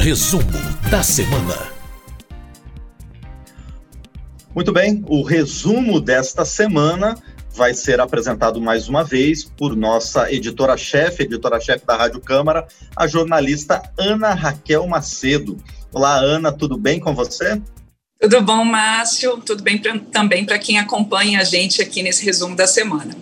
Resumo da semana. Muito bem, o resumo desta semana vai ser apresentado mais uma vez por nossa editora-chefe, editora-chefe da Rádio Câmara, a jornalista Ana Raquel Macedo. Olá, Ana, tudo bem com você? Tudo bom, Márcio? Tudo bem pra, também para quem acompanha a gente aqui nesse resumo da semana.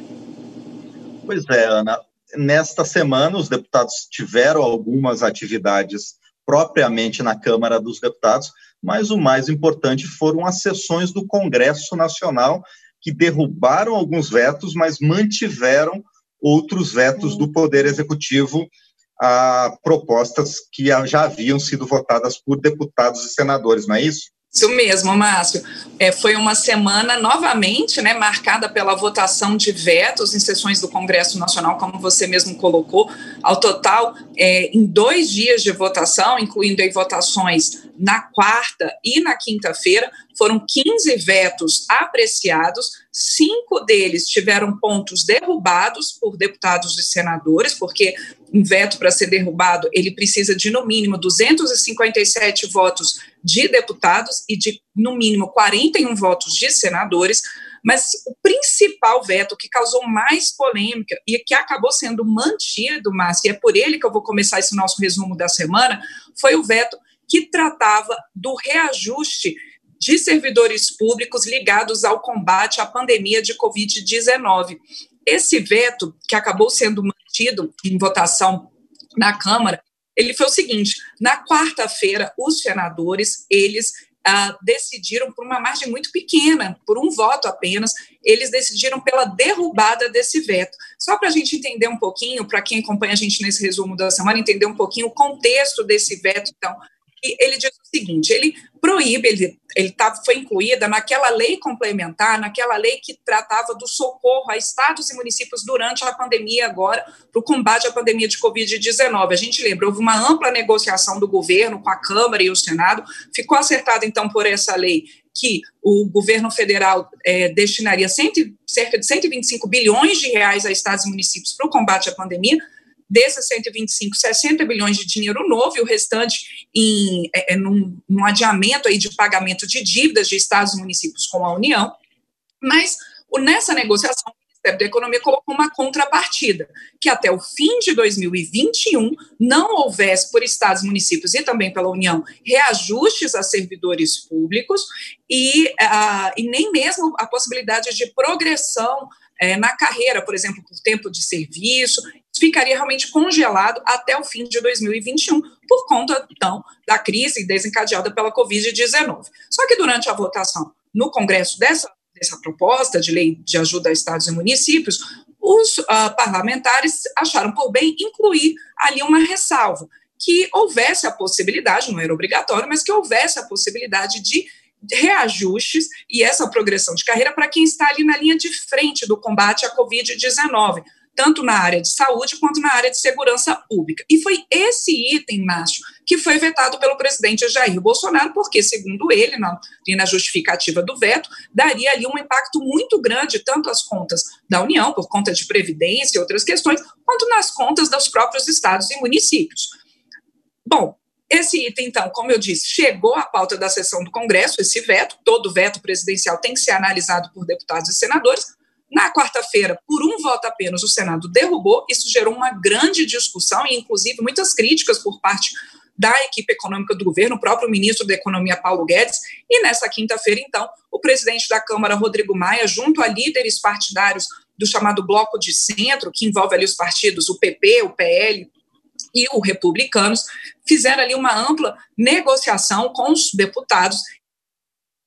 Pois é, Ana. Nesta semana, os deputados tiveram algumas atividades propriamente na Câmara dos Deputados, mas o mais importante foram as sessões do Congresso Nacional, que derrubaram alguns vetos, mas mantiveram outros vetos do Poder Executivo a propostas que já haviam sido votadas por deputados e senadores, não é isso? Isso mesmo, Márcio. É, foi uma semana novamente né, marcada pela votação de vetos em sessões do Congresso Nacional, como você mesmo colocou. Ao total, é, em dois dias de votação, incluindo aí votações na quarta e na quinta-feira, foram 15 vetos apreciados, cinco deles tiveram pontos derrubados por deputados e senadores, porque um veto para ser derrubado, ele precisa de no mínimo 257 votos de deputados e de no mínimo 41 votos de senadores. Mas o principal veto que causou mais polêmica e que acabou sendo mantido, Márcio, e é por ele que eu vou começar esse nosso resumo da semana, foi o veto que tratava do reajuste de servidores públicos ligados ao combate à pandemia de Covid-19. Esse veto, que acabou sendo mantido em votação na Câmara, ele foi o seguinte: na quarta-feira, os senadores eles ah, decidiram por uma margem muito pequena, por um voto apenas, eles decidiram pela derrubada desse veto. Só para a gente entender um pouquinho, para quem acompanha a gente nesse resumo da semana, entender um pouquinho o contexto desse veto, então, ele diz o seguinte: ele proíbe, ele, ele tá, foi incluída naquela lei complementar, naquela lei que tratava do socorro a estados e municípios durante a pandemia agora, para o combate à pandemia de Covid-19. A gente lembra, houve uma ampla negociação do governo com a Câmara e o Senado, ficou acertado então por essa lei que o governo federal é, destinaria cento, cerca de 125 bilhões de reais a estados e municípios para o combate à pandemia, desses 125, 60 bilhões de dinheiro novo e o restante em, é, é, num, num adiamento aí de pagamento de dívidas de estados e municípios com a União. Mas nessa negociação, o Ministério da Economia colocou uma contrapartida, que até o fim de 2021 não houvesse por estados, municípios e também pela União reajustes a servidores públicos e, uh, e nem mesmo a possibilidade de progressão é, na carreira, por exemplo, por tempo de serviço, ficaria realmente congelado até o fim de 2021, por conta, então, da crise desencadeada pela Covid-19. Só que durante a votação no Congresso dessa, dessa proposta de lei de ajuda a estados e municípios, os uh, parlamentares acharam por bem incluir ali uma ressalva, que houvesse a possibilidade, não era obrigatório, mas que houvesse a possibilidade de reajustes e essa progressão de carreira para quem está ali na linha de frente do combate à Covid-19, tanto na área de saúde quanto na área de segurança pública. E foi esse item, Márcio, que foi vetado pelo presidente Jair Bolsonaro, porque, segundo ele, na, na justificativa do veto, daria ali um impacto muito grande, tanto às contas da União, por conta de previdência e outras questões, quanto nas contas dos próprios estados e municípios. Bom, esse item, então, como eu disse, chegou à pauta da sessão do Congresso, esse veto, todo veto presidencial tem que ser analisado por deputados e senadores. Na quarta-feira, por um voto apenas, o Senado derrubou, isso gerou uma grande discussão e, inclusive, muitas críticas por parte da equipe econômica do governo, o próprio ministro da Economia, Paulo Guedes, e nessa quinta-feira, então, o presidente da Câmara, Rodrigo Maia, junto a líderes partidários do chamado Bloco de Centro, que envolve ali os partidos, o PP, o PL, e o Republicanos fizeram ali uma ampla negociação com os deputados.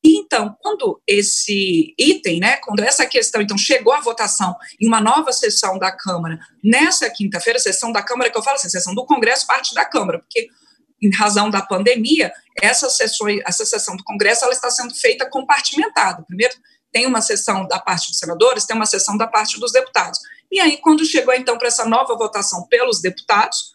E então, quando esse item, né, quando essa questão então chegou à votação em uma nova sessão da Câmara, nessa quinta-feira, sessão da Câmara que eu falo assim, sessão do Congresso, parte da Câmara, porque em razão da pandemia, essa sessão, essa sessão do Congresso ela está sendo feita compartimentada. Primeiro tem uma sessão da parte dos senadores, tem uma sessão da parte dos deputados. E aí, quando chegou então para essa nova votação pelos deputados,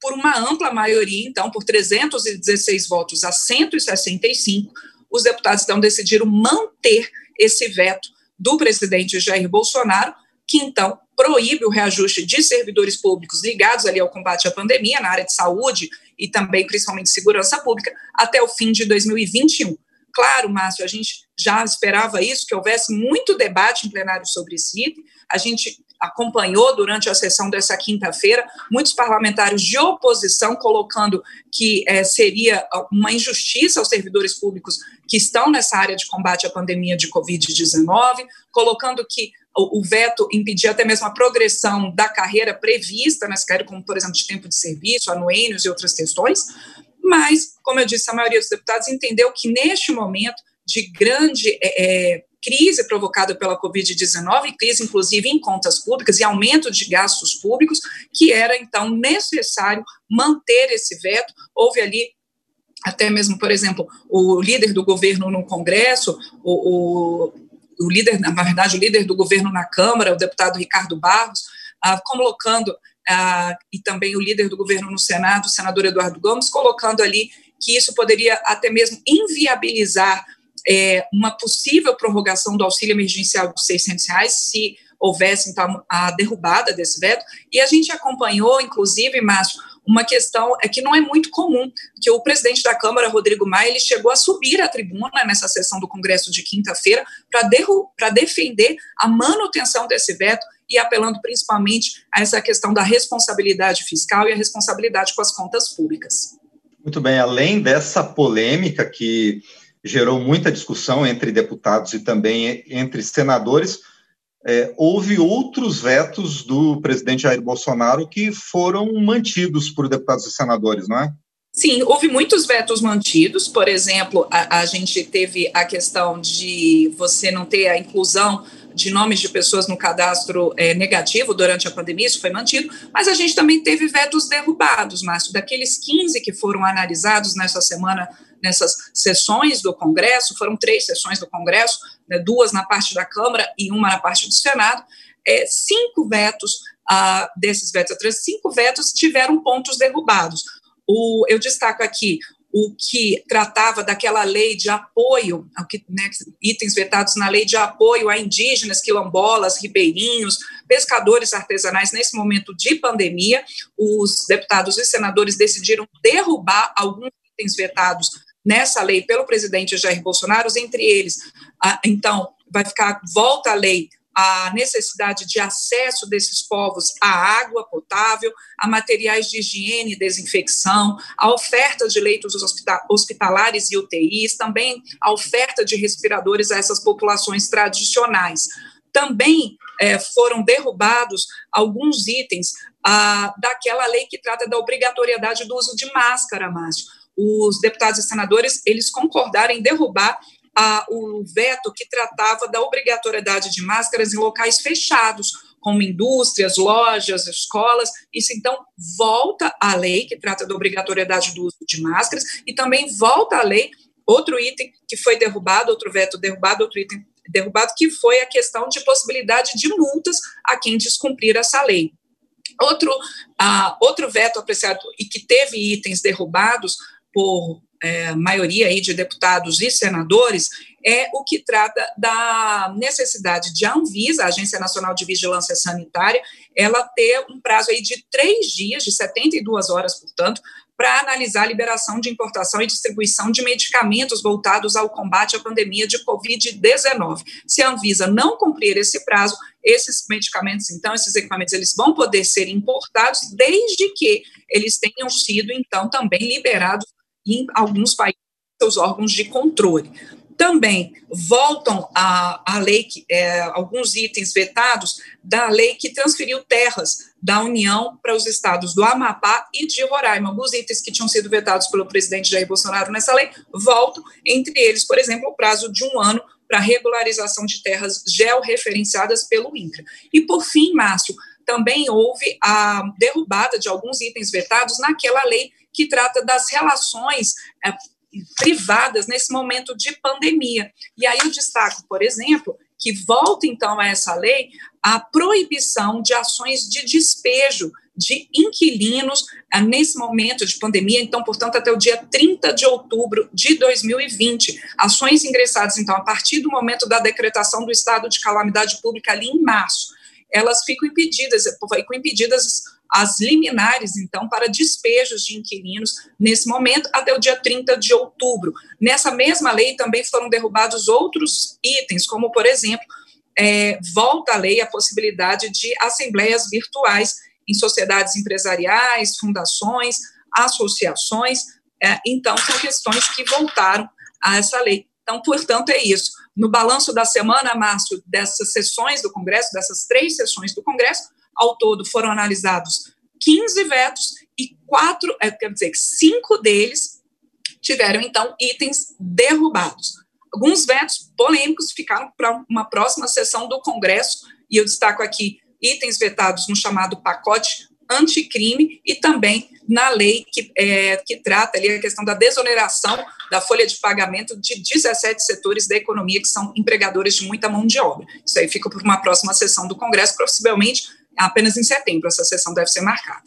por uma ampla maioria, então, por 316 votos a 165, os deputados então decidiram manter esse veto do presidente Jair Bolsonaro, que então proíbe o reajuste de servidores públicos ligados ali ao combate à pandemia na área de saúde e também principalmente segurança pública até o fim de 2021. Claro, Márcio, a gente já esperava isso, que houvesse muito debate em plenário sobre item. A gente acompanhou durante a sessão dessa quinta-feira muitos parlamentares de oposição colocando que é, seria uma injustiça aos servidores públicos que estão nessa área de combate à pandemia de Covid-19, colocando que o, o, veto impedia até mesmo a progressão da carreira prevista nessa carreira, como, por exemplo, de tempo de serviço, anuênios e outras questões. Mas, como eu disse, a maioria dos deputados entendeu que, neste momento de grande é, é crise provocada pela Covid-19, crise inclusive em contas públicas e aumento de gastos públicos, que era então necessário manter esse veto. Houve ali até mesmo, por exemplo, o líder do governo no Congresso, o, o, o líder, na verdade, o líder do governo na Câmara, o deputado Ricardo Barros, ah, colocando, ah, e também o líder do governo no Senado, o senador Eduardo Gomes, colocando ali que isso poderia até mesmo inviabilizar é, uma possível prorrogação do auxílio emergencial de 600 reais, se houvesse, então, a derrubada desse veto, e a gente acompanhou, inclusive, Márcio, uma questão é que não é muito comum, que o presidente da Câmara, Rodrigo Maia, ele chegou a subir à tribuna nessa sessão do Congresso de quinta-feira para defender a manutenção desse veto e apelando principalmente a essa questão da responsabilidade fiscal e a responsabilidade com as contas públicas. Muito bem, além dessa polêmica que gerou muita discussão entre deputados e também entre senadores. É, houve outros vetos do presidente Jair Bolsonaro que foram mantidos por deputados e senadores, não é? Sim, houve muitos vetos mantidos. Por exemplo, a, a gente teve a questão de você não ter a inclusão de nomes de pessoas no cadastro é, negativo durante a pandemia, isso foi mantido, mas a gente também teve vetos derrubados, Márcio. Daqueles 15 que foram analisados nessa semana nessas sessões do Congresso, foram três sessões do Congresso, né, duas na parte da Câmara e uma na parte do Senado, é, cinco vetos ah, desses vetos, cinco vetos tiveram pontos derrubados. O, eu destaco aqui o que tratava daquela lei de apoio, né, itens vetados na lei de apoio a indígenas, quilombolas, ribeirinhos, pescadores artesanais nesse momento de pandemia, os deputados e senadores decidiram derrubar alguns itens vetados nessa lei pelo presidente Jair Bolsonaro, entre eles, então, vai ficar, volta a lei, a necessidade de acesso desses povos à água potável, a materiais de higiene e desinfecção, a oferta de leitos hospitalares e UTIs, também a oferta de respiradores a essas populações tradicionais. Também é, foram derrubados alguns itens ah, daquela lei que trata da obrigatoriedade do uso de máscara, Márcio os deputados e senadores eles concordaram em derrubar a, o veto que tratava da obrigatoriedade de máscaras em locais fechados, como indústrias, lojas, escolas. Isso, então, volta à lei que trata da obrigatoriedade do uso de máscaras e também volta à lei outro item que foi derrubado, outro veto derrubado, outro item derrubado, que foi a questão de possibilidade de multas a quem descumprir essa lei. Outro, uh, outro veto apreciado e que teve itens derrubados por é, maioria aí de deputados e senadores, é o que trata da necessidade de a Anvisa, a Agência Nacional de Vigilância Sanitária, ela ter um prazo aí de três dias, de 72 horas, portanto, para analisar a liberação de importação e distribuição de medicamentos voltados ao combate à pandemia de Covid-19. Se a Anvisa não cumprir esse prazo, esses medicamentos, então, esses equipamentos, eles vão poder ser importados desde que eles tenham sido, então, também liberados em alguns países seus órgãos de controle. Também voltam à, à lei, que, é, alguns itens vetados da lei que transferiu terras da União para os estados do Amapá e de Roraima. Alguns itens que tinham sido vetados pelo presidente Jair Bolsonaro nessa lei voltam, entre eles, por exemplo, o prazo de um ano para regularização de terras georreferenciadas pelo INCRA. E, por fim, Márcio, também houve a derrubada de alguns itens vetados naquela lei que trata das relações é, privadas nesse momento de pandemia. E aí eu destaco, por exemplo, que volta então a essa lei a proibição de ações de despejo de inquilinos é, nesse momento de pandemia, então, portanto, até o dia 30 de outubro de 2020. Ações ingressadas, então, a partir do momento da decretação do estado de calamidade pública ali em março. elas ficam impedidas, ficam impedidas as liminares, então, para despejos de inquilinos nesse momento, até o dia 30 de outubro. Nessa mesma lei também foram derrubados outros itens, como, por exemplo, é, volta à lei a possibilidade de assembleias virtuais em sociedades empresariais, fundações, associações. É, então, são questões que voltaram a essa lei. Então, portanto, é isso. No balanço da semana, Márcio, dessas sessões do Congresso, dessas três sessões do Congresso, ao todo foram analisados 15 vetos e quatro, é, quer dizer, cinco deles tiveram, então, itens derrubados. Alguns vetos polêmicos ficaram para uma próxima sessão do Congresso, e eu destaco aqui itens vetados no chamado pacote anticrime e também na lei que, é, que trata ali a questão da desoneração da folha de pagamento de 17 setores da economia que são empregadores de muita mão de obra. Isso aí fica para uma próxima sessão do Congresso, possivelmente apenas em setembro essa sessão deve ser marcada.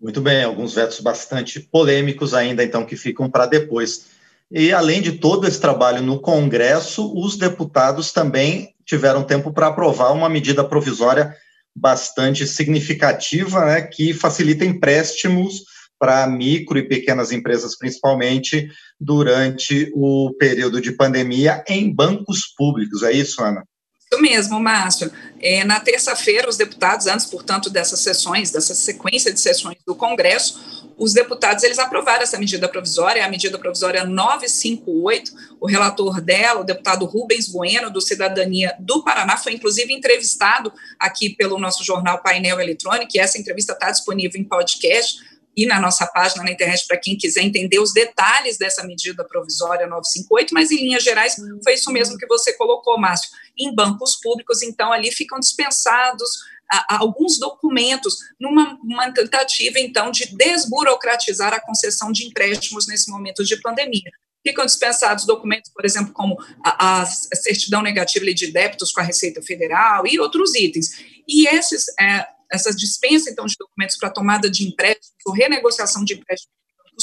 Muito bem, alguns vetos bastante polêmicos ainda, então, que ficam para depois. E, além de todo esse trabalho no Congresso, os deputados também tiveram tempo para aprovar uma medida provisória bastante significativa, né, que facilita empréstimos para micro e pequenas empresas, principalmente durante o período de pandemia, em bancos públicos. É isso, Ana? Isso mesmo, Márcio. É, na terça-feira, os deputados, antes, portanto, dessas sessões, dessa sequência de sessões do Congresso, os deputados eles aprovaram essa medida provisória, a medida provisória 958. O relator dela, o deputado Rubens Bueno, do Cidadania do Paraná, foi inclusive entrevistado aqui pelo nosso jornal Painel Eletrônico, e essa entrevista está disponível em podcast e na nossa página na internet para quem quiser entender os detalhes dessa medida provisória 958, mas em linhas gerais foi isso mesmo que você colocou, Márcio. Em bancos públicos, então, ali ficam dispensados a, a alguns documentos numa tentativa, então, de desburocratizar a concessão de empréstimos nesse momento de pandemia ficam dispensados documentos, por exemplo, como a, a, certidão negativa de débitos com a Receita Federal e outros itens. E esses é, essa dispensa, então, de documentos para tomada de empréstimos ou renegociação de empréstimos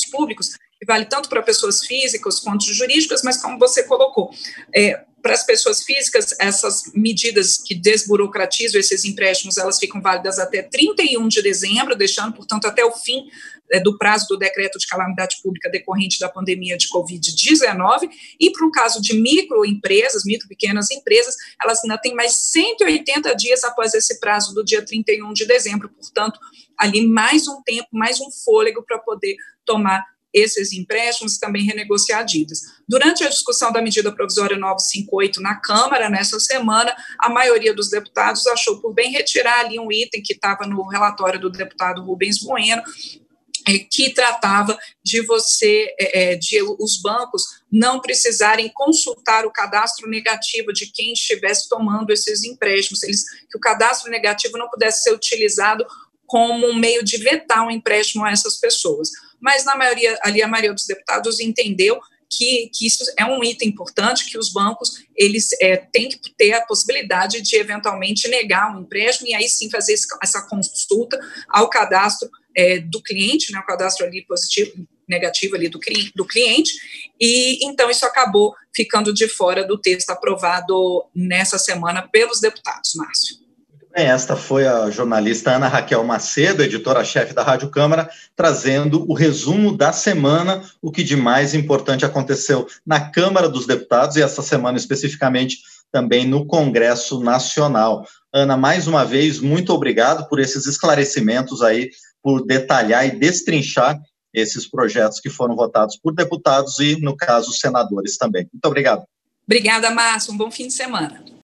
públicos, que vale tanto para pessoas físicas quanto jurídicas, mas como você colocou, é, para as pessoas físicas, essas medidas que desburocratizam esses empréstimos, elas ficam válidas até 31 de dezembro, deixando, portanto, até o fim é, do prazo do decreto de calamidade pública decorrente da pandemia de Covid-19, e para o caso de microempresas, micro pequenas empresas, elas ainda têm mais 180 dias após esse prazo do dia 31 de dezembro, portanto, ali mais um tempo, mais um fôlego para poder tomar esses empréstimos também renegociar dívidas. Durante a discussão da medida provisória 958 na Câmara, nessa semana, a maioria dos deputados achou por bem retirar ali um item que estava no relatório do deputado Rubens Bueno, é, que tratava de você, é, é, de os bancos não precisarem consultar o cadastro negativo de quem estivesse tomando esses empréstimos, eles, que o cadastro negativo não pudesse ser utilizado como um meio de vetar um empréstimo a essas pessoas. Mas na maioria, ali a maioria dos deputados entendeu que, que, isso é um item importante, que os bancos eles é, têm que ter a possibilidade de eventualmente negar um empréstimo e aí sim fazer essa consulta ao cadastro é, do cliente, né, o cadastro ali positivo, negativo ali do, do cliente, e então isso acabou ficando de fora do texto aprovado nessa semana pelos deputados, Márcio. Bem, esta foi a jornalista Ana Raquel Macedo, editora-chefe da Rádio Câmara, trazendo o resumo da semana, o que de mais importante aconteceu na Câmara dos Deputados e essa semana especificamente também no Congresso Nacional. Ana, mais uma vez, muito obrigado por esses esclarecimentos aí por detalhar e destrinchar esses projetos que foram votados por deputados e, no caso, senadores também. Muito obrigado. Obrigada, Márcio. Um bom fim de semana.